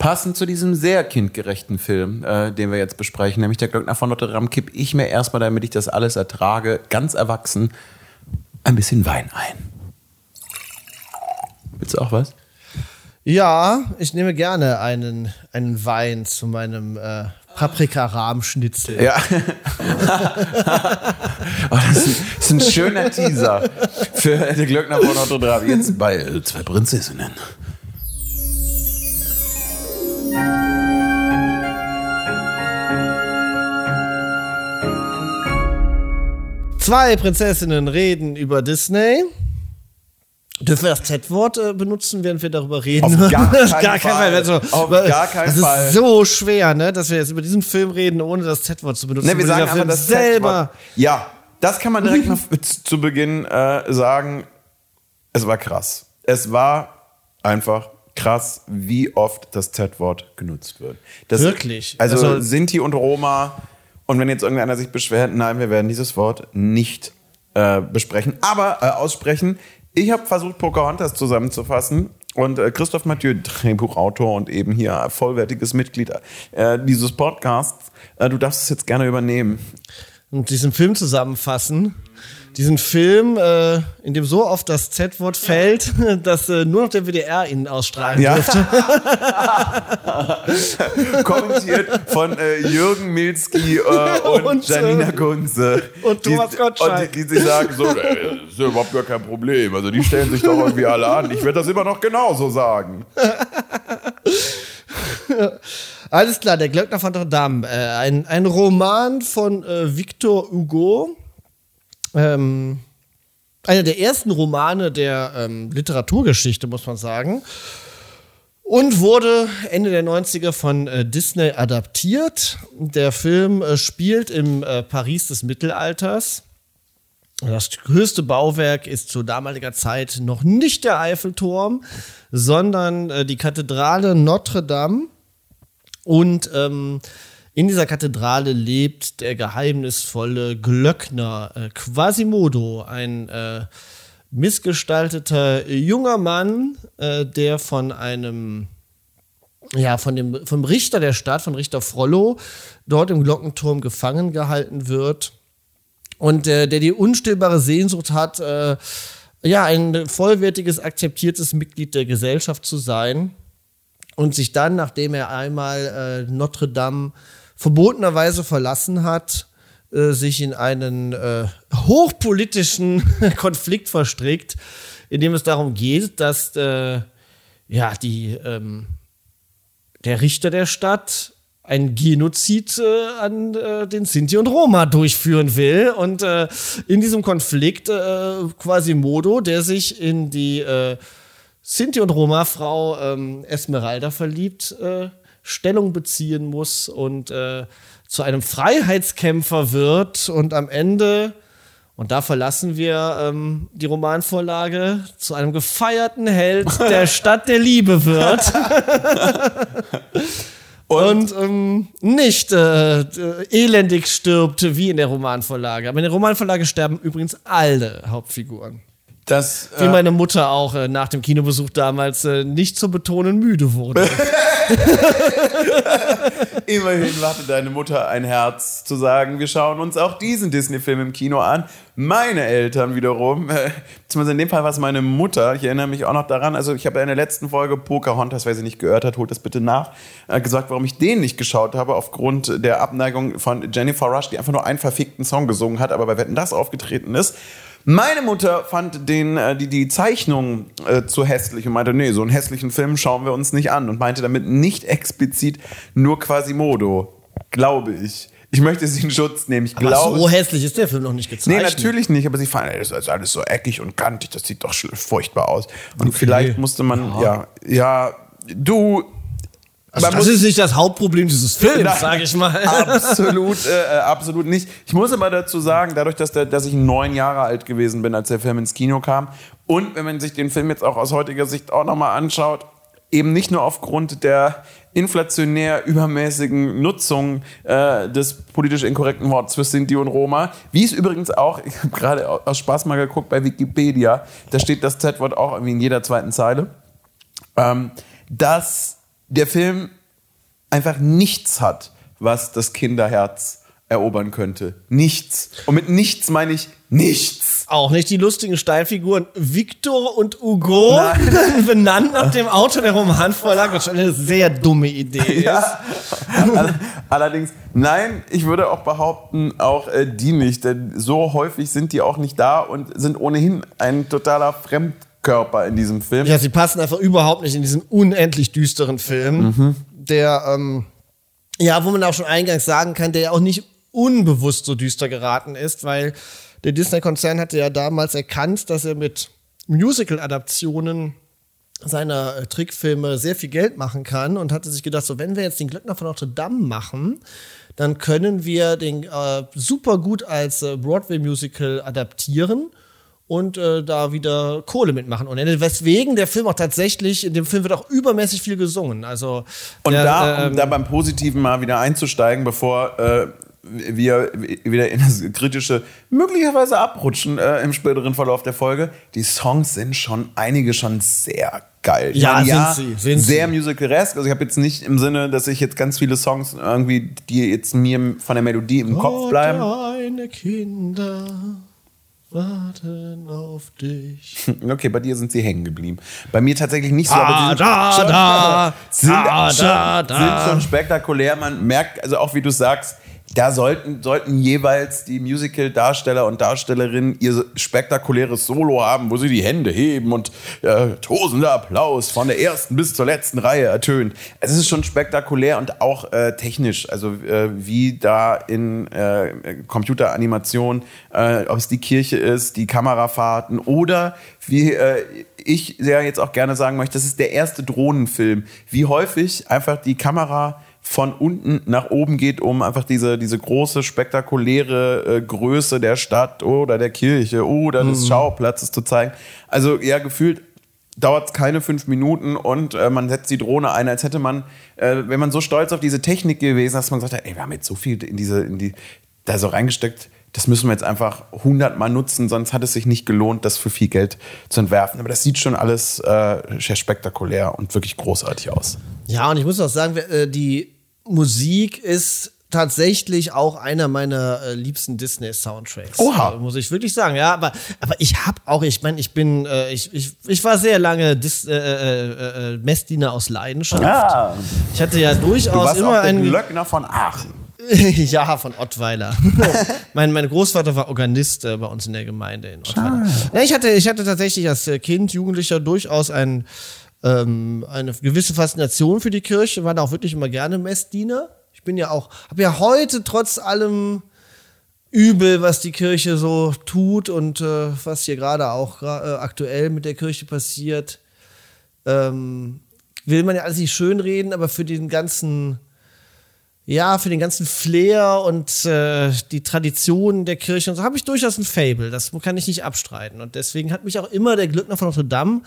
Passend zu diesem sehr kindgerechten Film, äh, den wir jetzt besprechen, nämlich der Glöckner von Notre Dame, kipp ich mir erstmal, damit ich das alles ertrage, ganz erwachsen, ein bisschen Wein ein. Willst du auch was? Ja, ich nehme gerne einen, einen Wein zu meinem äh, Paprika-Rahmschnitzel. Ja. oh, das, ist ein, das, ist ein, schöner Teaser für den Glöckner von Notre Dame. Jetzt bei äh, zwei Prinzessinnen. Zwei Prinzessinnen reden über Disney. Dürfen wir das Z-Wort äh, benutzen, während wir darüber reden? Auf gar keinen gar kein Fall. Also, Auf gar keinen das Fall. ist so schwer, ne, dass wir jetzt über diesen Film reden, ohne das Z-Wort zu benutzen. Ne, wir sagen einfach das selber. Ja, das kann man direkt mal zu Beginn äh, sagen. Es war krass. Es war einfach krass, wie oft das Z-Wort genutzt wird. Das, Wirklich? Also, Also- Sinti und Roma. Und wenn jetzt irgendeiner sich beschwert, nein, wir werden dieses Wort nicht äh, besprechen, aber äh, aussprechen. Ich habe versucht, Pocahontas zusammenzufassen. Und äh, Christoph Mathieu, Drehbuchautor und eben hier vollwertiges Mitglied äh, dieses Podcasts, äh, du darfst es jetzt gerne übernehmen. Und diesen Film zusammenfassen. Diesen Film, äh, in dem so oft das Z-Wort fällt, dass äh, nur noch der WDR ihn ausstrahlen Ja. dürfte. Kommentiert von äh, Jürgen Milski äh, und, Und, Janina äh, Kunze. und Thomas die, Gottschalk. Und die, die sich sagen so, äh, das ist ja überhaupt gar kein Problem. Also die stellen sich doch irgendwie alle an. Ich werde das immer noch genauso sagen. Alles klar, der Glöckner von Notre Dame. Äh, ein, ein Roman von äh, Victor Hugo. Ähm, einer der ersten Romane der ähm, Literaturgeschichte, muss man sagen. Und wurde Ende der 90er von äh, Disney adaptiert. Der Film äh, spielt im äh, Paris des Mittelalters. Das höchste Bauwerk ist zu damaliger Zeit noch nicht der Eiffelturm, sondern äh, die Kathedrale Notre Dame. Und ähm, in dieser Kathedrale lebt der geheimnisvolle Glöckner äh, Quasimodo, ein äh, missgestalteter junger Mann, äh, der von einem ja, von dem, vom Richter der Stadt, von Richter Frollo, dort im Glockenturm gefangen gehalten wird. Und äh, der die unstillbare Sehnsucht hat, äh, ja, ein vollwertiges, akzeptiertes Mitglied der Gesellschaft zu sein und sich dann, nachdem er einmal äh, Notre Dame verbotenerweise verlassen hat, äh, sich in einen äh, hochpolitischen Konflikt verstrickt, in dem es darum geht, dass äh, ja die ähm, der Richter der Stadt ein Genozid äh, an äh, den Sinti und Roma durchführen will. Und äh, in diesem Konflikt äh, Quasimodo, der sich in die äh, Sinti und Roma-Frau ähm, Esmeralda verliebt, äh, Stellung beziehen muss und äh, zu einem Freiheitskämpfer wird und am Ende, und da verlassen wir ähm, die Romanvorlage, zu einem gefeierten Held der Stadt der Liebe wird. Und, ähm, nicht äh, äh, elendig stirbt wie in der Romanvorlage. Aber in der Romanvorlage sterben übrigens alle Hauptfiguren. Das, Wie äh, meine Mutter auch äh, nach dem Kinobesuch damals äh, nicht zu betonen müde wurde. Immerhin hatte deine Mutter ein Herz zu sagen, wir schauen uns auch diesen Disney-Film im Kino an. Meine Eltern wiederum, äh, beziehungsweise in dem Fall war es meine Mutter, ich erinnere mich auch noch daran, also ich habe in der letzten Folge Pocahontas, wer sie nicht gehört hat, holt das bitte nach, äh, gesagt, warum ich den nicht geschaut habe, aufgrund der Abneigung von Jennifer Rush, die einfach nur einen verfickten Song gesungen hat, aber bei Wetten das aufgetreten ist. Meine Mutter fand den, äh, die, die Zeichnung äh, zu hässlich und meinte, nee, so einen hässlichen Film schauen wir uns nicht an und meinte damit nicht explizit nur Quasimodo, glaube ich. Ich möchte sie in Schutz nehmen. Ich Aber glaube. so hässlich ist der Film noch nicht Nee, gezeichnet. natürlich nicht, aber sie fanden, das ist alles so eckig und kantig, das sieht doch furchtbar aus. Und vielleicht musste man, ja, ja, du. Also das ist nicht das Hauptproblem dieses Films, sage ich mal. Absolut, äh, äh, absolut nicht. Ich muss aber dazu sagen, dadurch, dass, der, dass ich neun Jahre alt gewesen bin, als der Film ins Kino kam, und wenn man sich den Film jetzt auch aus heutiger Sicht auch nochmal anschaut, eben nicht nur aufgrund der inflationär übermäßigen Nutzung äh, des politisch inkorrekten Wortes für Sinti und Roma, wie es übrigens auch, ich habe gerade aus Spaß mal geguckt bei Wikipedia, da steht das Z-Wort auch irgendwie in jeder zweiten Zeile, ähm, dass der Film einfach nichts hat, was das Kinderherz erobern könnte. Nichts. Und mit nichts meine ich nichts. Auch nicht die lustigen Steinfiguren Victor und Hugo, benannt nach dem Autor der Romanvorlage, was schon eine sehr dumme Idee ja. ist. Allerdings, nein, ich würde auch behaupten, auch äh, die nicht, denn so häufig sind die auch nicht da und sind ohnehin ein totaler Fremdkörper in diesem Film. Ja, sie passen einfach überhaupt nicht in diesen unendlich düsteren Film, mhm. der, ähm, ja, wo man auch schon eingangs sagen kann, der ja auch nicht unbewusst so düster geraten ist, weil der Disney-Konzern hatte ja damals erkannt, dass er mit Musical-Adaptionen seiner äh, Trickfilme sehr viel Geld machen kann und hatte sich gedacht, so wenn wir jetzt den Glöckner von Notre Dame machen, dann können wir den äh, super gut als äh, Broadway-Musical adaptieren und äh, da wieder Kohle mitmachen. Und weswegen der Film auch tatsächlich, in dem Film wird auch übermäßig viel gesungen. Also, und der, da, um ähm, da beim Positiven mal wieder einzusteigen, bevor äh, wir wieder in das kritische möglicherweise abrutschen äh, im späteren Verlauf der Folge. Die Songs sind schon einige schon sehr geil. Ja, ja sind sie. Sind sehr musical-esque. Also ich habe jetzt nicht im Sinne, dass ich jetzt ganz viele Songs irgendwie, die jetzt mir von der Melodie im Kopf bleiben. Deine Kinder warten auf dich. Okay, bei dir sind sie hängen geblieben. Bei mir tatsächlich nicht so, da, aber da, schon, da, sind, da, schon, da, da. sind schon spektakulär. Man merkt, also auch wie du sagst, da sollten, sollten jeweils die Musical-Darsteller und Darstellerinnen ihr spektakuläres Solo haben, wo sie die Hände heben und äh, tosender Applaus von der ersten bis zur letzten Reihe ertönt. Es ist schon spektakulär und auch äh, technisch, also äh, wie da in äh, Computeranimation, äh, ob es die Kirche ist, die Kamerafahrten oder wie äh, ich sehr jetzt auch gerne sagen möchte, das ist der erste Drohnenfilm. Wie häufig einfach die Kamera von unten nach oben geht, um einfach diese, diese große, spektakuläre äh, Größe der Stadt oder der Kirche oder des mhm. Schauplatzes zu zeigen. Also ja, gefühlt dauert es keine fünf Minuten und äh, man setzt die Drohne ein, als hätte man, äh, wenn man so stolz auf diese Technik gewesen, dass man sagt, ey, wir haben jetzt so viel in diese, in die, da so reingesteckt, das müssen wir jetzt einfach hundertmal nutzen, sonst hat es sich nicht gelohnt, das für viel Geld zu entwerfen. Aber das sieht schon alles äh, sehr spektakulär und wirklich großartig aus. Ja, und ich muss auch sagen, äh, die Musik ist tatsächlich auch einer meiner äh, liebsten Disney-Soundtracks. Oha. Äh, muss ich wirklich sagen, ja. Aber, aber ich habe auch, ich meine, ich bin, äh, ich, ich, ich war sehr lange Dis äh, äh, Messdiener aus Leidenschaft. Ja. Ich hatte ja durchaus du warst immer auch einen. Glöckner von Aachen. ja, von Ottweiler. mein, mein Großvater war Organist äh, bei uns in der Gemeinde in Ottweiler. Ja, ich, hatte, ich hatte tatsächlich als Kind, Jugendlicher durchaus ein, ähm, eine gewisse Faszination für die Kirche, war da auch wirklich immer gerne Messdiener. Ich bin ja auch, habe ja heute trotz allem Übel, was die Kirche so tut und äh, was hier gerade auch äh, aktuell mit der Kirche passiert, ähm, will man ja alles nicht schönreden, aber für den ganzen ja, für den ganzen Flair und äh, die Traditionen der Kirche und so habe ich durchaus ein Fable. Das kann ich nicht abstreiten. Und deswegen hat mich auch immer der Glückner von Notre Dame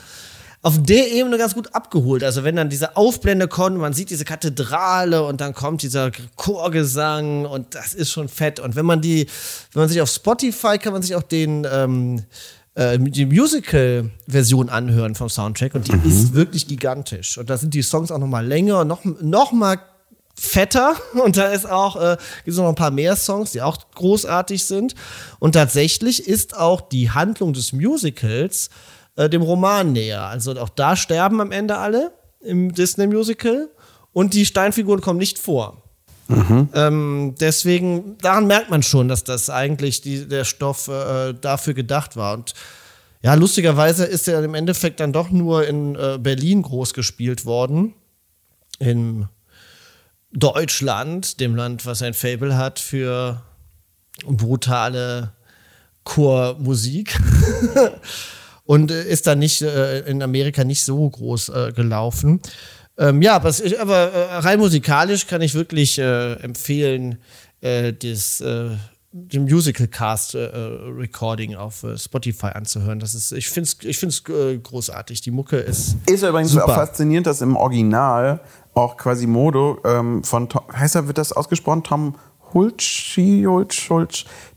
auf der Ebene ganz gut abgeholt. Also wenn dann diese Aufblende kommt, man sieht diese Kathedrale und dann kommt dieser Chorgesang und das ist schon fett. Und wenn man die, wenn man sich auf Spotify kann man sich auch den ähm, äh, die Musical-Version anhören vom Soundtrack und die mhm. ist wirklich gigantisch. Und da sind die Songs auch noch mal länger, noch, noch mal fetter und da ist auch äh, gibt es noch ein paar mehr Songs, die auch großartig sind und tatsächlich ist auch die Handlung des Musicals äh, dem Roman näher. Also auch da sterben am Ende alle im Disney Musical und die Steinfiguren kommen nicht vor. Mhm. Ähm, deswegen, daran merkt man schon, dass das eigentlich die, der Stoff äh, dafür gedacht war. Und ja, lustigerweise ist er im Endeffekt dann doch nur in äh, Berlin groß gespielt worden. In Deutschland, dem Land, was ein Fable hat für brutale Chormusik. Und äh, ist dann nicht äh, in Amerika nicht so groß äh, gelaufen. Ähm, ja, aber, ist, aber äh, rein musikalisch kann ich wirklich äh, empfehlen, das den Musical Cast äh, Recording auf äh, Spotify anzuhören. Das ist, ich finde es ich find's, äh, großartig. Die Mucke ist. Ist ja übrigens super. auch faszinierend, dass im Original auch quasi Modo ähm, von Tom, heißt er, wird das ausgesprochen? Tom Hulci,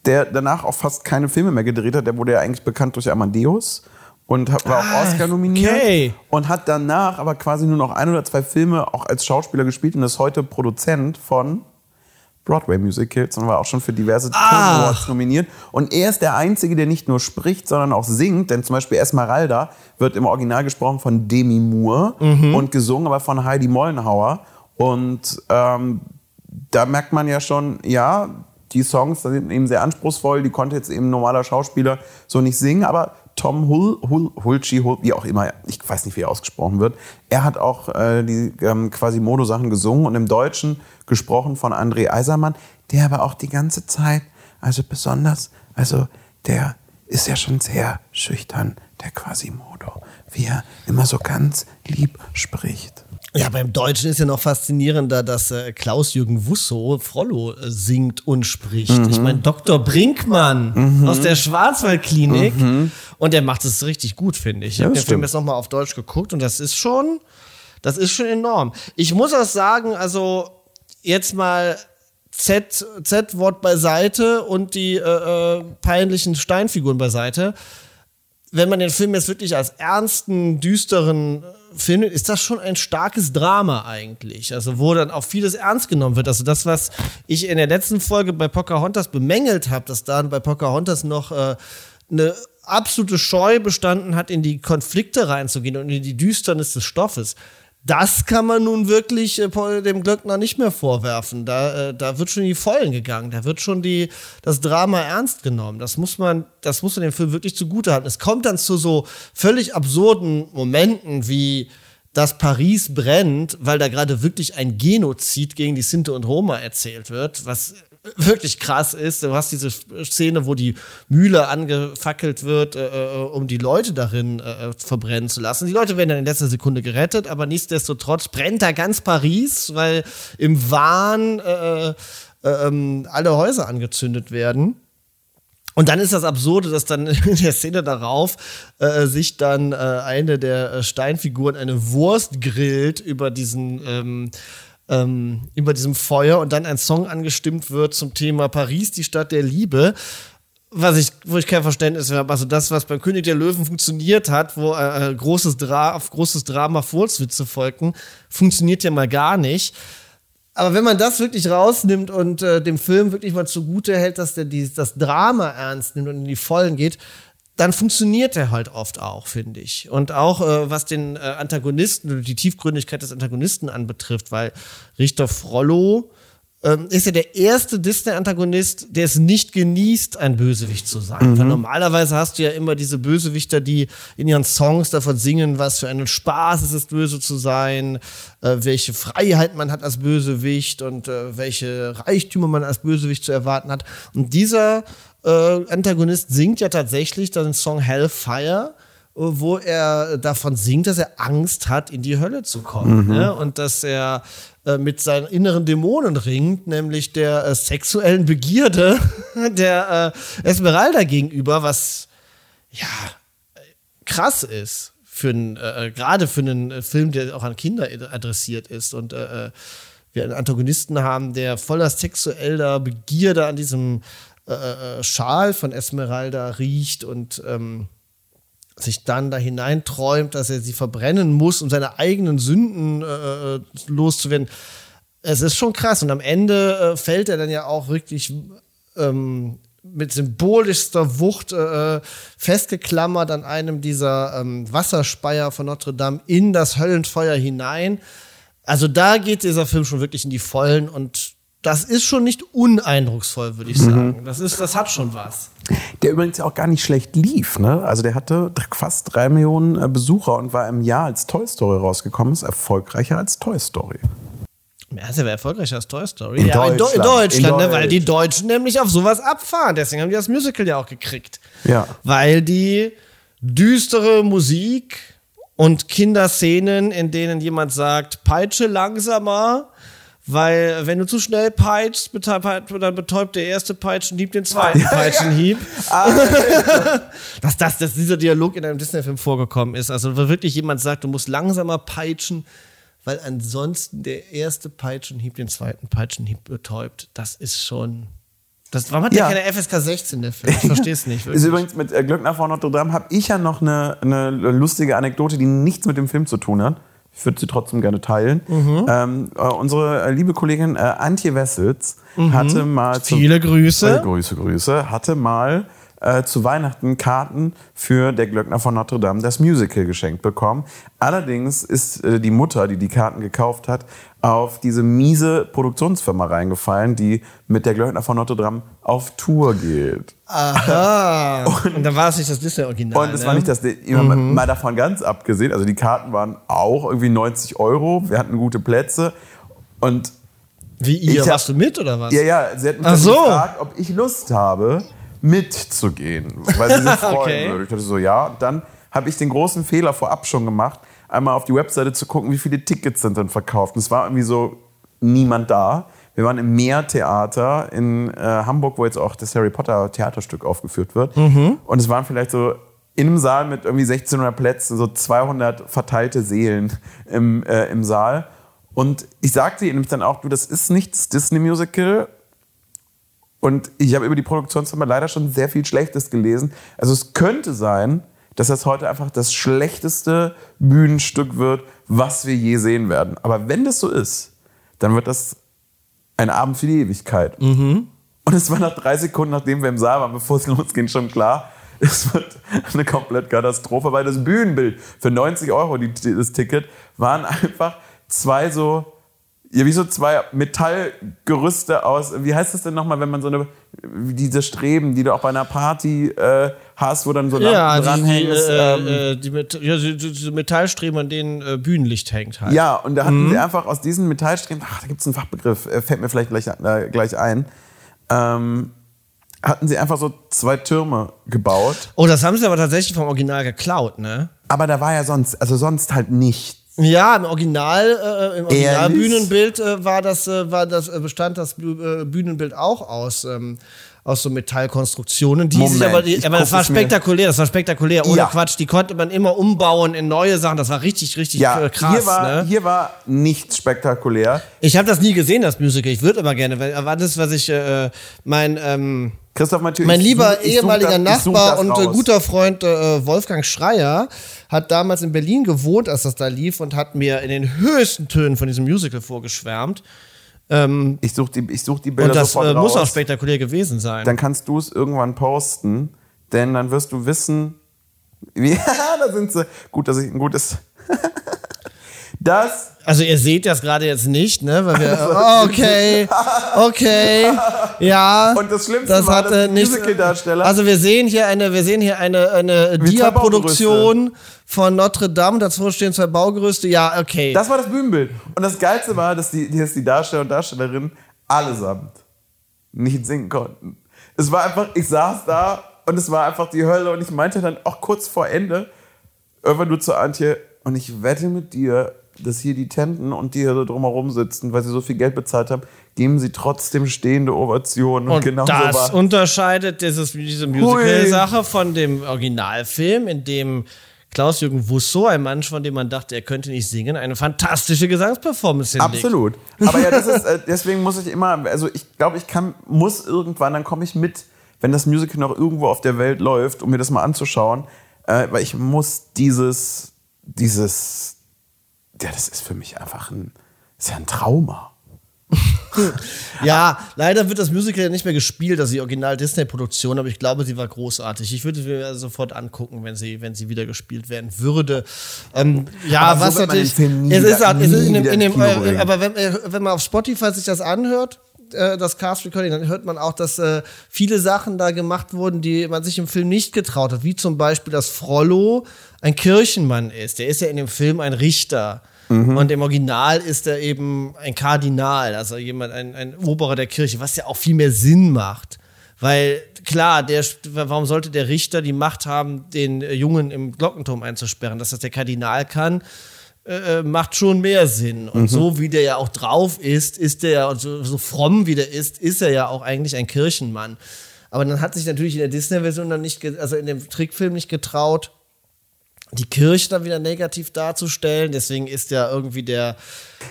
der danach auch fast keine Filme mehr gedreht hat. Der wurde ja eigentlich bekannt durch Amadeus und war auch Ah, Oscar nominiert okay. und hat danach aber quasi nur noch ein oder zwei Filme auch als Schauspieler gespielt und ist heute Produzent von Broadway-Musicals und war auch schon für diverse Tony Ah. Awards nominiert. Und er ist der Einzige, der nicht nur spricht, sondern auch singt, denn zum Beispiel Esmeralda wird im Original gesprochen von Demi Moore Mhm. und gesungen aber von Heidi Mollenhauer. Und ähm, da merkt man ja schon, ja, die Songs sind eben sehr anspruchsvoll, die konnte jetzt eben ein normaler Schauspieler so nicht singen, aber Tom Hul, Hul, Hulci, Hul, wie auch immer, ich weiß nicht, wie er ausgesprochen wird, er hat auch äh, die ähm, Quasimodo-Sachen gesungen und im Deutschen gesprochen von André Eisermann, der aber auch die ganze Zeit, also besonders, also der ist ja schon sehr schüchtern, der Quasimodo, wie er immer so ganz lieb spricht. Ja, beim Deutschen ist ja noch faszinierender, dass äh, Klaus-Jürgen Wusso Frollo äh, singt und spricht. Mhm. Ich meine, Dr. Brinkmann aus der Schwarzwaldklinik. Und der macht es richtig gut, finde ich. Ich Ja, habe den Film stimmt. jetzt nochmal auf Deutsch geguckt und das ist schon, das ist schon enorm. Ich muss auch sagen, also jetzt mal Z-Wort beiseite und die äh, äh, peinlichen Steinfiguren beiseite wenn man den Film jetzt wirklich als ernsten, düsteren äh, nimmt, ist das schon ein starkes Drama eigentlich. Also wo dann auch vieles ernst genommen wird. Also das, was ich in der letzten Folge bei Pocahontas bemängelt habe, dass dann bei Pocahontas noch äh, eine absolute Scheu bestanden hat, in die Konflikte reinzugehen und in die Düsternis des Stoffes. Das kann man nun wirklich äh, dem Glöckner nicht mehr vorwerfen. Da, äh, da wird schon in die Vollen gegangen. Da wird schon die, das Drama ernst genommen. Das muss man, das muss man dem Film wirklich zugute halten. Es kommt dann zu so völlig absurden Momenten wie dass Paris brennt, weil da gerade wirklich ein Genozid gegen die Sinti und Roma erzählt wird, was wirklich krass ist. Du hast diese Szene, wo die Mühle angefackelt wird, äh, äh, um die Leute darin äh, verbrennen zu lassen. Die Leute werden dann in letzter Sekunde gerettet, aber nichtsdestotrotz brennt da ganz Paris, weil im Wahn äh, äh, ähm, alle Häuser angezündet werden. Und dann ist das Absurde, dass dann in der Szene darauf äh, sich dann äh, eine der äh, Steinfiguren eine Wurst grillt über diesen ähm, ähm, über diesem Feuer und dann ein Song angestimmt wird zum Thema Paris, die Stadt der Liebe. Was ich, wo ich kein Verständnis habe, also das, was beim König der Löwen funktioniert hat, wo äh, großes Dra auf großes Drama Furzwitze folgten, funktioniert ja mal gar nicht. Aber wenn man das wirklich rausnimmt und äh, dem Film wirklich mal zugute hält, dass der die, das Drama ernst nimmt und in die Vollen geht, dann funktioniert er halt oft auch, finde ich. Und auch äh, was den äh, Antagonisten die Tiefgründigkeit des Antagonisten anbetrifft, weil Richter Frollo ähm, ist ja der erste Disney-Antagonist, der es nicht genießt, ein Bösewicht zu sein. Weil normalerweise hast du ja immer diese Bösewichter, die in ihren Songs davon singen, was für einen Spaß es ist, böse zu sein, äh, welche Freiheit man hat als Bösewicht und äh, welche Reichtümer man als Bösewicht zu erwarten hat. Und dieser äh, Antagonist singt ja tatsächlich den Song Hellfire wo er davon singt, dass er Angst hat, in die Hölle zu kommen. Ne? Und dass er äh, mit seinen inneren Dämonen ringt, nämlich der äh, sexuellen Begierde der äh, Esmeralda gegenüber, was ja krass ist. Für einen, äh, gerade für einen äh, Film, der auch an Kinder adressiert ist und äh, wir einen Antagonisten haben, der voller sexueller Begierde an diesem äh, äh, Schal von Esmeralda riecht und ähm, sich dann da hineinträumt, dass er sie verbrennen muss, um seine eigenen Sünden äh, loszuwerden. Es ist schon krass. Und am Ende äh, fällt er dann ja auch wirklich ähm, mit symbolischster Wucht äh, festgeklammert an einem dieser ähm, Wasserspeier von Notre Dame in das Höllenfeuer hinein. Also da geht dieser Film schon wirklich in die Vollen und das ist schon nicht uneindrucksvoll, würde ich sagen. Das, ist, das hat schon was. Der übrigens ja auch gar nicht schlecht lief. Ne? Also der hatte fast drei Millionen äh, Besucher und war im Jahr, als Toy Story rausgekommen ist, erfolgreicher als Toy Story. Ja, ist ja erfolgreicher als Toy Story. In ja, in, Do in Deutschland. Deutschland, In ne, weil die Deutsch. Deutschen nämlich auf sowas abfahren. Deswegen haben die das Musical ja auch gekriegt. Ja. Weil die düstere Musik und Kinderszenen, in denen jemand sagt, peitsche langsamer, weil wenn du zu schnell peitschst, bete- dann betäubt der erste Peitschenhieb den zweiten Peitschenhieb. dass, das, dass dieser Dialog in einem Disney-Film vorgekommen ist. Also wo wirklich jemand sagt, du musst langsamer peitschen, weil ansonsten der erste Peitschenhieb den zweiten Peitschenhieb betäubt. Das ist schon Das, warum hat Ja. der keine FSK 16, der Film? Ich verstehe es nicht. Ist übrigens mit äh, Glöckner vor Notre Dame habe ich ja noch eine, eine lustige Anekdote, die nichts mit dem Film zu tun hat. Ich würde sie trotzdem gerne teilen. Mhm. Ähm, äh, unsere äh, liebe Kollegin äh, Antje Wessels hatte mal Mhm. Viele Grüße. Äh, Grüße, Grüße. Hatte mal äh, zu Weihnachten Karten für Der Glöckner von Notre Dame, das Musical, geschenkt bekommen. Allerdings ist äh, die Mutter, die die Karten gekauft hat, auf diese miese Produktionsfirma reingefallen, die mit Der Glöckner von Notre Dame auf Tour geht. Aha. Und, dann war es nicht das Disney-Original. Und es ne? war nicht das, immer mal davon ganz abgesehen. Also die Karten waren auch irgendwie 90 Euro. Wir hatten gute Plätze. Und Wie ihr? Ich hab- Warst du mit oder was? ja, ja, sie hat mich so. gefragt, ob ich Lust habe, mitzugehen, weil sie sich freuen Okay. würde. Ich dachte so, ja. Und dann habe ich den großen Fehler vorab schon gemacht, einmal auf die Webseite zu gucken, wie viele Tickets sind denn verkauft. Und es war irgendwie so niemand da. Wir waren im Meertheater in äh, Hamburg, wo jetzt auch das Harry Potter Theaterstück aufgeführt wird. Und es waren vielleicht so in einem Saal mit irgendwie 1600 Plätzen, so 200 verteilte Seelen im, äh, im Saal. Und ich sagte ihnen dann auch, du, das ist nichts Disney-Musical. Und ich habe über die Produktionsfirma leider schon sehr viel Schlechtes gelesen. Also es könnte sein, dass das heute einfach das schlechteste Bühnenstück wird, was wir je sehen werden. Aber wenn das so ist, dann wird das ein Abend für die Ewigkeit. Und es war nach drei Sekunden, nachdem wir im Saal waren, bevor es losging, schon klar, es wird eine komplett Katastrophe, weil das Bühnenbild für 90 Euro, die, das Ticket, waren einfach zwei so, ja, wie so zwei Metallgerüste aus, wie heißt das denn nochmal, wenn man so eine, diese Streben, die du auch bei einer Party äh, hast, wo dann so Ja, Lampen die, die, dranhängst. äh, ähm, äh, die, Met ja, die, die, diese Metallstreben, an denen äh, Bühnenlicht hängt halt. Ja, und da hatten sie einfach aus diesen Metallstreben, ach, da gibt es einen Fachbegriff, äh, fällt mir vielleicht gleich, äh, gleich ein, ähm, hatten sie einfach so zwei Türme gebaut. Oh, das haben sie aber tatsächlich vom Original geklaut, ne? Aber da war ja sonst, also sonst halt nichts. Ja, im Original, äh, im Ehrlich? Originalbühnenbild äh, war das, äh, war das, äh, bestand das äh, Bühnenbild auch aus, ähm, aus so Metallkonstruktionen. Die sich Moment, aber, die, aber das war spektakulär, das war spektakulär, ohne Ja. Quatsch. Die konnte man immer umbauen in neue Sachen. Das war richtig, richtig Ja, äh, krass. hier, war, ne? hier war nichts spektakulär. Ich habe das nie gesehen, das Musical. Ich würde aber gerne, weil war das, was ich, äh, mein, ähm, Christoph Mathieu, Mein lieber ich ehemaliger das- Nachbar und äh, raus. guter Freund äh, Wolfgang Schreier hat damals in Berlin gewohnt, als das da lief und hat mir in den höchsten Tönen von diesem Musical vorgeschwärmt. Ähm, Ich suche die, ich such die Bilder und das sofort äh, muss auch raus. spektakulär gewesen sein. Dann kannst du es irgendwann posten, denn dann wirst du wissen, wie, da sind sie. Gut, dass ich ein gutes. das Also ihr seht das gerade jetzt nicht, ne? Weil wir, oh, okay, okay, ja. Und das Schlimmste das war, hat, dass die nicht, Musicaldarsteller- Also wir sehen hier eine, wir sehen hier eine, eine Dia-Produktion von Notre Dame. Dazu stehen zwei Baugerüste. Ja, okay. Das war das Bühnenbild. Und das Geilste war, dass die, dass die Darsteller und Darstellerinnen allesamt nicht singen konnten. Es war einfach, ich saß da und es war einfach die Hölle und ich meinte dann auch kurz vor Ende irgendwann nur zu Antje und ich wette mit dir, dass hier die Tenten und die hier so drumherum sitzen, weil sie so viel Geld bezahlt haben, geben sie trotzdem stehende Ovationen. Und, Und genau das so unterscheidet dieses, diese Musical-Sache von dem Originalfilm, in dem Klaus-Jürgen Wusso, ein Mann, von dem man dachte, er könnte nicht singen, eine fantastische Gesangsperformance hinlegt. Absolut. Aber ja, das ist, äh, deswegen muss ich immer, also ich glaube, ich kann, muss irgendwann, dann komme ich mit, wenn das Musical noch irgendwo auf der Welt läuft, um mir das mal anzuschauen, äh, weil ich muss dieses, dieses, ja, das ist für mich einfach ein, ist ja ein Trauma. Ja, leider wird das Musical ja nicht mehr gespielt, also die Original-Disney-Produktion, aber ich glaube, sie war großartig. Ich würde sie mir sofort angucken, wenn sie, wenn sie wieder gespielt werden würde. Ähm, ja, Aber so was natürlich. nie es ist, halt- es ist in dem, in dem, äh, aber wenn, äh, wenn man auf Spotify sich das anhört, äh, das Cast Recording, dann hört man auch, dass äh, viele Sachen da gemacht wurden, die man sich im Film nicht getraut hat, wie zum Beispiel, dass Frollo ein Kirchenmann ist. Der ist ja in dem Film ein Richter. Und im Original ist er eben ein Kardinal, also jemand, ein, ein Oberer der Kirche, was ja auch viel mehr Sinn macht. Weil klar, der, warum sollte der Richter die Macht haben, den äh, Jungen im Glockenturm einzusperren? Dass das der Kardinal kann, äh, macht schon mehr Sinn. Und so wie der ja auch drauf ist, ist der ja, und so, so fromm wie der ist, ist er ja auch eigentlich ein Kirchenmann. Aber dann hat sich natürlich in der Disney-Version dann nicht, also in dem Trickfilm nicht getraut, die Kirche dann wieder negativ darzustellen. Deswegen ist ja irgendwie der,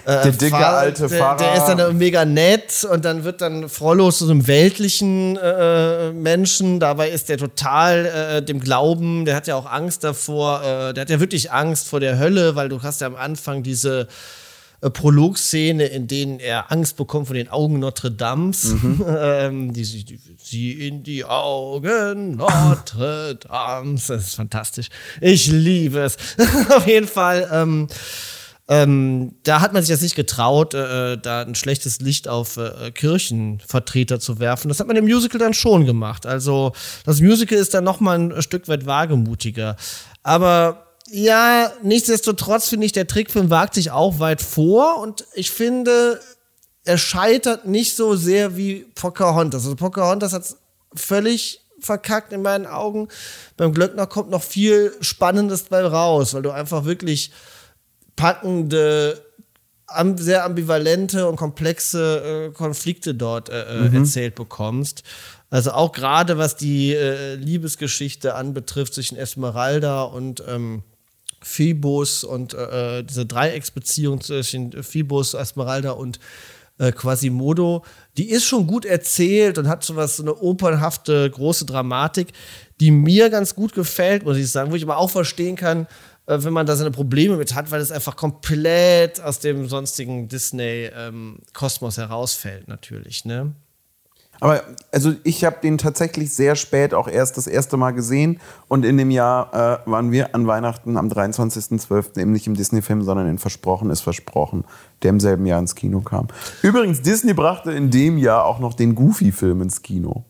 äh, der dicke Pfarrer, alte der, Pfarrer. Der ist dann mega nett und dann wird dann Frollo zu so einem weltlichen äh, Menschen. Dabei ist der total äh, dem Glauben, der hat ja auch Angst davor, äh, der hat ja wirklich Angst vor der Hölle, weil du hast ja am Anfang diese äh, Prologszene, in denen er Angst bekommt von den Augen Notre Dames. Mhm. ähm, die, die, sie in die Augen Notre Dames. Das ist fantastisch. Ich liebe es. Auf jeden Fall. Ähm, ähm, da hat man sich jetzt nicht getraut, äh, da ein schlechtes Licht auf äh, Kirchenvertreter zu werfen. Das hat man im Musical dann schon gemacht. Also das Musical ist dann noch mal ein Stück weit wagemutiger. Aber ja, nichtsdestotrotz finde ich, der Trickfilm wagt sich auch weit vor und ich finde, er scheitert nicht so sehr wie Pocahontas. Also Pocahontas hat völlig verkackt in meinen Augen. Beim Glöckner kommt noch viel Spannendes bei raus, weil du einfach wirklich packende, sehr ambivalente und komplexe äh, Konflikte dort äh, äh, mhm. erzählt bekommst. Also auch gerade was die Liebesgeschichte anbetrifft zwischen Esmeralda und ähm, Phoebus und äh, äh, diese Dreiecksbeziehung zwischen Phoebus, Esmeralda und äh, Quasimodo, die ist schon gut erzählt und hat so was, so eine opernhafte, große Dramatik, die mir ganz gut gefällt, muss ich sagen, wo ich aber auch verstehen kann, äh, wenn man da seine Probleme mit hat, weil es einfach komplett aus dem sonstigen Disney-Kosmos ähm, herausfällt, natürlich, ne? Aber also ich habe den tatsächlich sehr spät auch erst das erste Mal gesehen und in dem Jahr äh, waren wir an Weihnachten am 23.12. eben nicht im Disney-Film, sondern in Versprochen ist Versprochen, der im selben Jahr ins Kino kam. Übrigens, Disney brachte in dem Jahr auch noch den Goofy-Film ins Kino.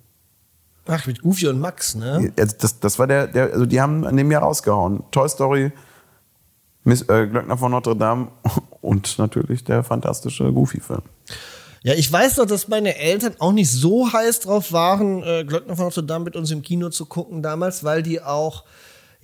Ach, mit Goofy und Max, ne? Das, das war der, der, also die haben in dem Jahr rausgehauen. Toy Story, Miss, äh, Glöckner von Notre Dame und natürlich der fantastische Goofy-Film. Ja, ich weiß doch, dass meine Eltern auch nicht so heiß drauf waren, äh, Glöckner von Notre Dame mit uns im Kino zu gucken damals, weil die auch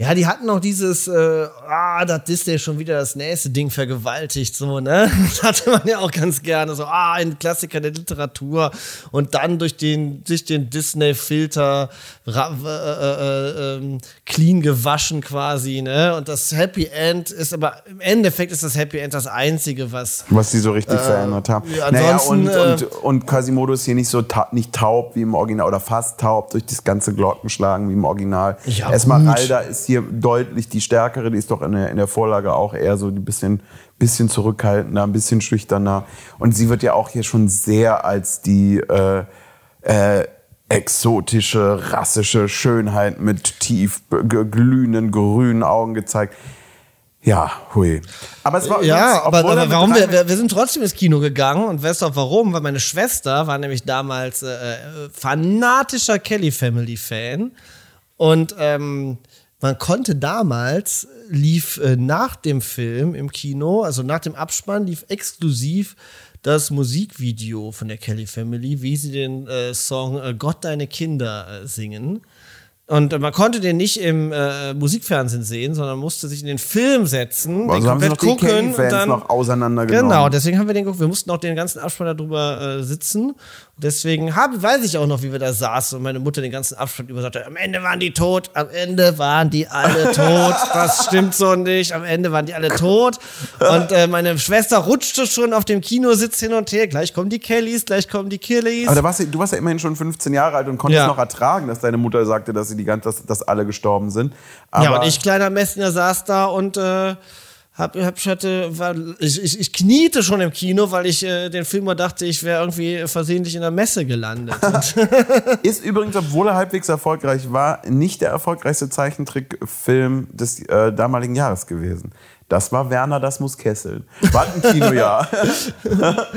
ja, die hatten noch dieses, äh, ah, das Disney schon wieder das nächste Ding vergewaltigt, so, ne? Das hatte man ja auch ganz gerne, so, ah, ein Klassiker der Literatur und dann durch den, durch den Disney-Filter äh, äh, äh, clean gewaschen quasi, ne? Und das Happy End ist aber, im Endeffekt ist das Happy End das einzige, was. Was sie so richtig verändert haben. Ja, naja, und, äh, und, und Quasimodo ist hier nicht so ta nicht taub wie im Original oder fast taub durch das ganze Glockenschlagen wie im Original. Ja, Esmeralda ist hier hier deutlich die stärkere, die ist doch in der, in der Vorlage auch eher so ein bisschen, bisschen zurückhaltender, ein bisschen schüchterner. Und sie wird ja auch hier schon sehr als die äh, äh, exotische, rassische Schönheit mit tief glühenden grünen Augen gezeigt. Ja, hui. Aber es war ja, aber, aber warum wir, wir sind trotzdem ins Kino gegangen und weißt du warum? Weil meine Schwester war nämlich damals äh, äh fanatischer Kelly Family Fan und ähm, man konnte damals, lief äh, nach dem Film im Kino, also nach dem Abspann, lief exklusiv das Musikvideo von der Kelly Family, wie sie den äh, Song äh, Gott deine Kinder äh, singen. Und man konnte den nicht im äh, Musikfernsehen sehen, sondern musste sich in den Film setzen, also den haben komplett gucken und dann noch auseinandergenommen. Genau, deswegen haben wir den geguckt. Wir mussten auch den ganzen Abspann darüber äh, sitzen Deswegen hab, weiß ich auch noch, wie wir da saßen und meine Mutter den ganzen Abstand über sagte, am Ende waren die tot, am Ende waren die alle tot. Das stimmt so nicht, am Ende waren die alle tot. Und äh, meine Schwester rutschte schon auf dem Kinositz hin und her. Gleich kommen die Kellys, gleich kommen die Killies. Aber warst, du warst ja immerhin schon 15 Jahre alt und konntest ja. noch ertragen, dass deine Mutter sagte, dass sie die ganze, dass, dass alle gestorben sind. Aber ja, und ich, kleiner Messner, saß da und äh, hab, hab, ich, hatte, war, ich, ich, ich kniete schon im Kino, weil ich äh, den Film mal dachte, ich wäre irgendwie versehentlich in der Messe gelandet. ist übrigens, obwohl er halbwegs erfolgreich war, nicht der erfolgreichste Zeichentrickfilm des äh, damaligen Jahres gewesen. Das war Werner, das muss kesseln. War ein Kinojahr.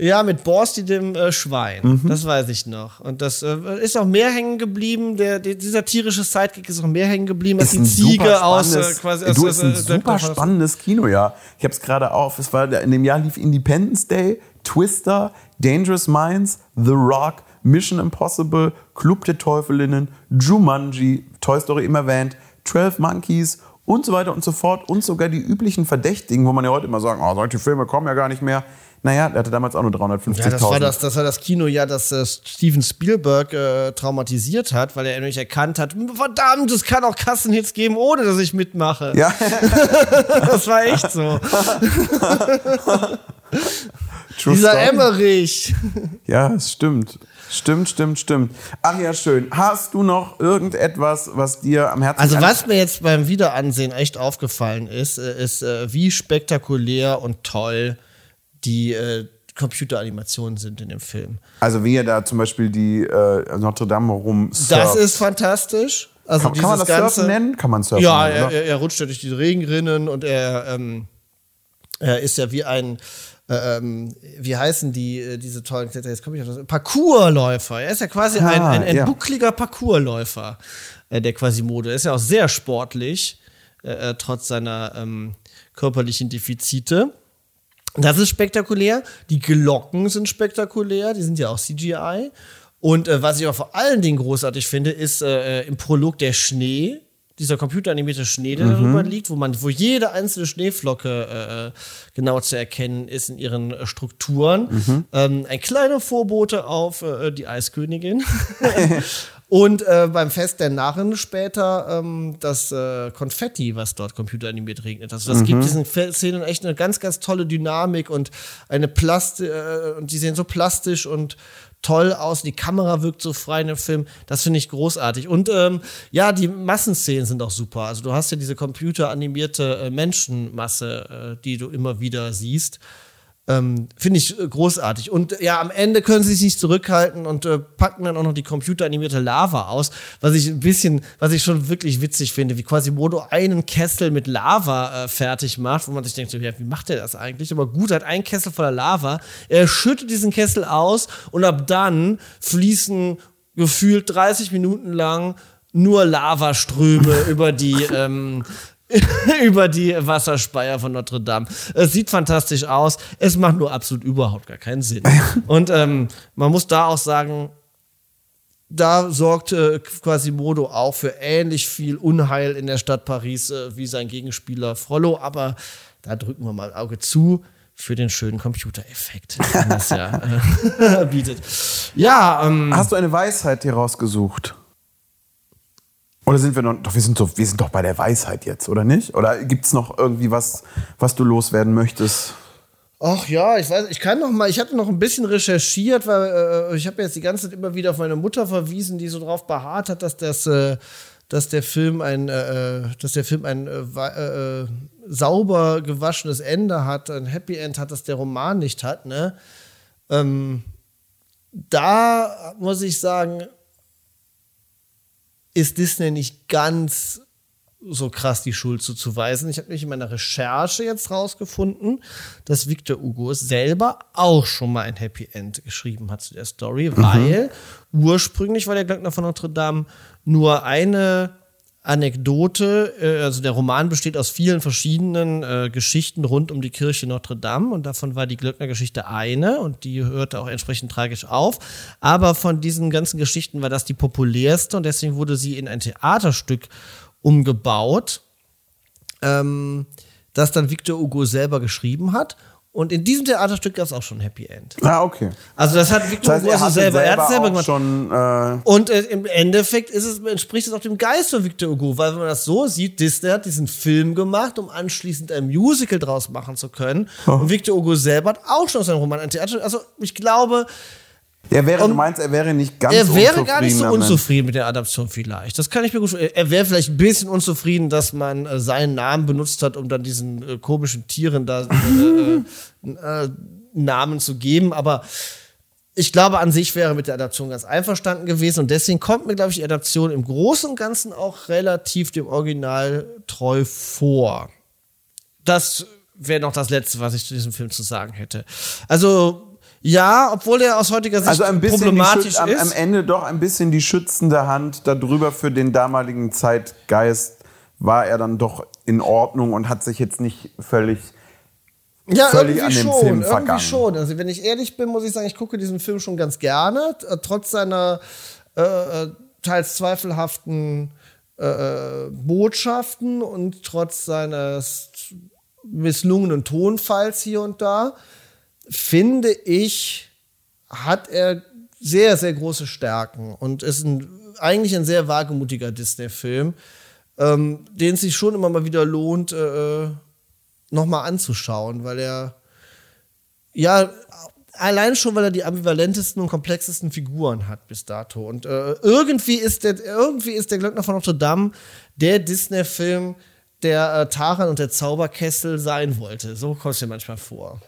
Ja, mit Borsti dem äh, Schwein. Mhm. Das weiß ich noch. Und das äh, ist auch mehr hängen geblieben. Der, der, dieser tierische Sidekick ist auch mehr hängen geblieben als die Ziege aus äh, quasi Du, ist ein super spannendes Kino, ja. Ich habe es gerade auf. Es war in dem Jahr lief Independence Day, Twister, Dangerous Minds, The Rock, Mission Impossible, Club der Teufelinnen, Jumanji, Toy Story immer erwähnt, 12 Monkeys und so weiter und so fort und sogar die üblichen Verdächtigen, wo man ja heute immer sagt, oh, solche Filme kommen ja gar nicht mehr Naja, der hatte damals auch nur 350.000. Ja, das war das, das war das Kinojahr, das äh, Steven Spielberg äh, traumatisiert hat, weil er nämlich erkannt hat, verdammt, es kann auch Kassenhits geben, ohne dass ich mitmache. Ja. das war echt so. Dieser story. Emmerich. Ja, es stimmt. Stimmt, stimmt, stimmt. Ach ja, schön. Hast du noch irgendetwas, was dir am Herzen Also was mir jetzt beim Wiederansehen echt aufgefallen ist, äh, ist, äh, wie spektakulär und toll die äh, Computeranimationen sind in dem Film. Also wie er da zum Beispiel die äh, Notre Dame rum Das ist fantastisch. Also kann, kann man das ganze, Surfen nennen? Kann man Surfen Ja, nennen, er, oder? er, er rutscht ja durch die Regenrinnen und er, ähm, er ist ja wie ein, äh, ähm, wie heißen die, äh, diese tollen Kletterer, jetzt komme ich auf das, Parkourläufer. Er ist ja quasi Ah, ein, ein, ein ja. buckliger Parkourläufer, äh, der Quasimodo. Er ist ja auch sehr sportlich, äh, äh, trotz seiner ähm, körperlichen Defizite. Das ist spektakulär. Die Glocken sind spektakulär, die sind ja auch CGI. Und äh, was ich auch vor allen Dingen großartig finde, ist äh, äh, im Prolog der Schnee, dieser computeranimierte Schnee, der darüber liegt, wo man, wo jede einzelne Schneeflocke äh, äh, genau zu erkennen ist in ihren äh, Strukturen. Ähm, ein kleiner Vorbote auf äh, die Eiskönigin. Und äh, beim Fest der Narren später ähm, das äh, Konfetti, was dort computeranimiert regnet. Also das gibt diesen Szenen echt eine ganz, ganz tolle Dynamik und eine Plast äh, und die sehen so plastisch und toll aus. Die Kamera wirkt so frei in dem Film. Das finde ich großartig. Und ähm, ja, die Massenszenen sind auch super. Also du hast ja diese computeranimierte äh, Menschenmasse, äh, die du immer wieder siehst. Ähm, Finde ich äh, großartig. Und äh, ja, am Ende können sie sich nicht zurückhalten und äh, packen dann auch noch die computeranimierte Lava aus, was ich ein bisschen, was ich schon wirklich witzig finde, wie Quasimodo einen Kessel mit Lava äh, fertig macht, wo man sich denkt, ja, wie macht er das eigentlich? Aber gut, er hat einen Kessel voller Lava, er schüttet diesen Kessel aus und ab dann fließen gefühlt 30 Minuten lang nur Lavaströme über die ähm, über die Wasserspeier von Notre Dame. Es sieht fantastisch aus. Es macht nur absolut überhaupt gar keinen Sinn. Und ähm, man muss da auch sagen, da sorgt äh, Quasimodo auch für ähnlich viel Unheil in der Stadt Paris äh, wie sein Gegenspieler Frollo. Aber da drücken wir mal ein Auge zu für den schönen Computereffekt, den das ja äh, bietet. Ja, ähm, Hast du eine Weisheit dir rausgesucht? Oder sind wir noch, doch, wir sind, so, wir sind doch bei der Weisheit jetzt, oder nicht? Oder gibt es noch irgendwie was, was du loswerden möchtest? Ach ja, ich weiß, ich kann noch mal, ich hatte noch ein bisschen recherchiert, weil äh, ich habe jetzt die ganze Zeit immer wieder auf meine Mutter verwiesen, die so drauf beharrt hat, dass das, äh, dass der Film ein, äh, dass der Film ein äh, äh, sauber gewaschenes Ende hat, ein Happy End hat, das der Roman nicht hat. Ne? Ähm, da muss ich sagen, ist Disney nicht ganz so krass die Schuld zuzuweisen. Ich habe nämlich in meiner Recherche jetzt rausgefunden, dass Victor Hugo selber auch schon mal ein Happy End geschrieben hat zu der Story, weil ursprünglich war der Glöckner von Notre Dame nur eine Anekdote, äh, also der Roman besteht aus vielen verschiedenen äh, Geschichten rund um die Kirche Notre Dame und davon war die Glöckner-Geschichte eine und die hörte auch entsprechend tragisch auf. Aber von diesen ganzen Geschichten war das die populärste und deswegen wurde sie in ein Theaterstück umgebaut, ähm, das dann Victor Hugo selber geschrieben hat. Und in diesem Theaterstück gab es auch schon ein Happy End. Ah, okay. Also das hat Victor Das heißt, Hugo er also selber, er hat selber, selber gemacht. schon. Äh, Und äh, im Endeffekt es, entspricht es auch dem Geist von Victor Hugo, weil wenn man das so sieht, Disney hat diesen Film gemacht, um anschließend ein Musical draus machen zu können. Und Victor Hugo selber hat auch schon aus seinem Roman ein Theater. Also ich glaube, er wäre, Und du meinst, er wäre nicht ganz er wäre gar nicht so unzufrieden mit der Adaption vielleicht. Das kann ich mir gut vorstellen. Er wäre vielleicht ein bisschen unzufrieden, dass man äh, seinen Namen benutzt hat, um dann diesen äh, komischen Tieren da äh, äh, äh, Namen zu geben. Aber ich glaube, an sich wäre mit der Adaption ganz einverstanden gewesen. Und deswegen kommt mir, glaube ich, die Adaption im Großen und Ganzen auch relativ dem Original treu vor. Das wäre noch das Letzte, was ich zu diesem Film zu sagen hätte. Also, ja, obwohl er aus heutiger Sicht Also ein bisschen problematisch am, ist. am Ende doch ein bisschen die schützende Hand darüber für den damaligen Zeitgeist war er dann doch in Ordnung und hat sich jetzt nicht völlig ja, völlig irgendwie an dem schon, Film irgendwie vergangen. schon. Also wenn ich ehrlich bin, muss ich sagen, ich gucke diesen Film schon ganz gerne, äh, trotz seiner äh, äh, teils zweifelhaften äh, äh, Botschaften und trotz seines misslungenen Tonfalls hier und da. Finde ich, hat er sehr, sehr große Stärken und ist ein, eigentlich ein sehr wagemutiger Disney-Film, ähm, den es sich schon immer mal wieder lohnt, äh, nochmal anzuschauen, weil er ja allein schon, weil er die ambivalentesten und komplexesten Figuren hat bis dato. Und äh, irgendwie, ist der, irgendwie ist der Glöckner von Notre Dame der Disney-Film, der äh, Taran und der Zauberkessel sein wollte. So kommt es mir manchmal vor.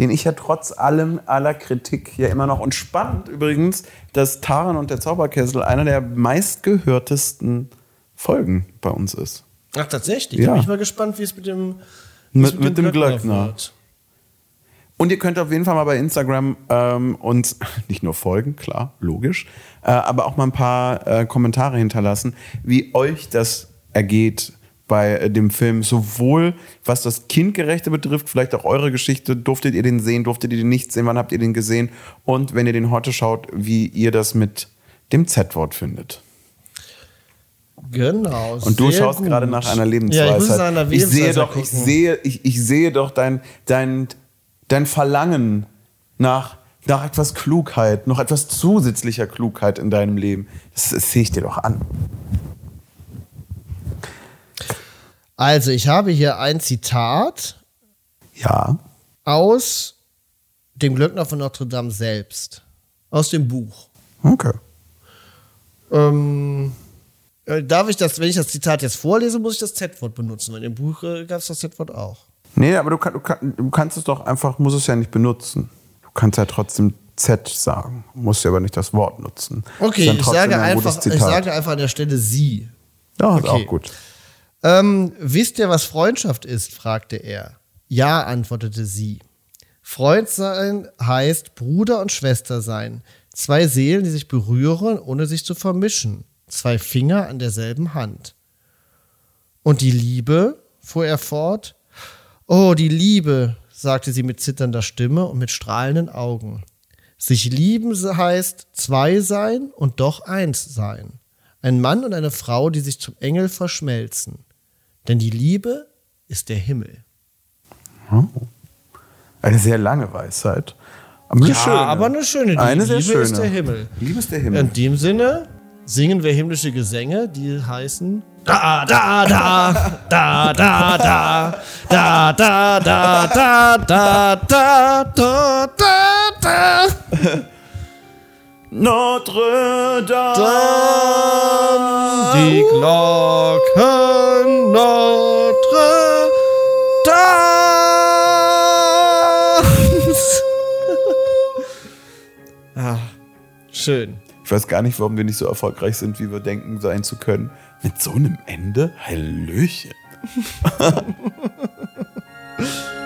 Den ich ja trotz allem aller Kritik ja immer noch. Und spannend übrigens, dass Taran und der Zauberkessel einer der meistgehörtesten Folgen bei uns ist. Ach, tatsächlich? Ja. Bin ich mal gespannt, wie es mit dem, Mit- es mit dem Glöckner. wird. Und ihr könnt auf jeden Fall mal bei Instagram ähm, uns nicht nur folgen, klar, logisch, äh, aber auch mal ein paar äh, Kommentare hinterlassen, wie euch das ergeht bei äh, dem Film, sowohl was das Kindgerechte betrifft, vielleicht auch eure Geschichte, durftet ihr den sehen, durftet ihr den nicht sehen, wann habt ihr den gesehen und wenn ihr den heute schaut, wie ihr das mit dem Z-Wort findet. Genau. Und du schaust gut. gerade nach einer Ja, Lebensweisheit. ich muss nach einer ich sehe Lebensweisheit doch, ich sehe, ich, ich sehe doch dein, dein, dein Verlangen nach, nach etwas Klugheit, noch etwas zusätzlicher Klugheit in deinem Leben. Das, das sehe ich dir doch an. Also, ich habe hier ein Zitat Ja. aus dem Glöckner von Notre Dame selbst. Aus dem Buch. Okay. Ähm, äh, darf ich das, wenn ich das Zitat jetzt vorlese, muss ich das Z-Wort benutzen. In dem Buch äh, gab es das Z-Wort auch. Nee, aber du, kann, du, kann, du kannst es doch einfach, musst es ja nicht benutzen. Du kannst ja trotzdem Z sagen, musst ja aber nicht das Wort nutzen. Okay, ich sage, ein einfach, ich sage einfach an der Stelle sie. ja, ist okay. auch gut. Ähm, wisst ihr, was Freundschaft ist? fragte er. Ja, antwortete sie. Freund sein heißt Bruder und Schwester sein. Zwei Seelen, die sich berühren, ohne sich zu vermischen. Zwei Finger an derselben Hand. Und die Liebe, fuhr er fort. Oh, die Liebe, sagte sie mit zitternder Stimme und mit strahlenden Augen. Sich lieben heißt zwei sein und doch eins sein. Ein Mann und eine Frau, die sich zum Engel verschmelzen. Denn die Liebe ist der Himmel. Eine sehr lange Weisheit. Aber eine Ja, schöne. aber eine schöne. Die Eine Liebe schöne. ist der Himmel. Liebe ist der Himmel. In dem Sinne singen wir himmlische Gesänge, die heißen da da da da da da da da da da da da da da da Notre Dame. Die Glocken Notre Dame. ah, schön. Ich weiß gar nicht, warum wir nicht so erfolgreich sind, wie wir denken sein zu können. Mit so einem Ende? Hallöchen.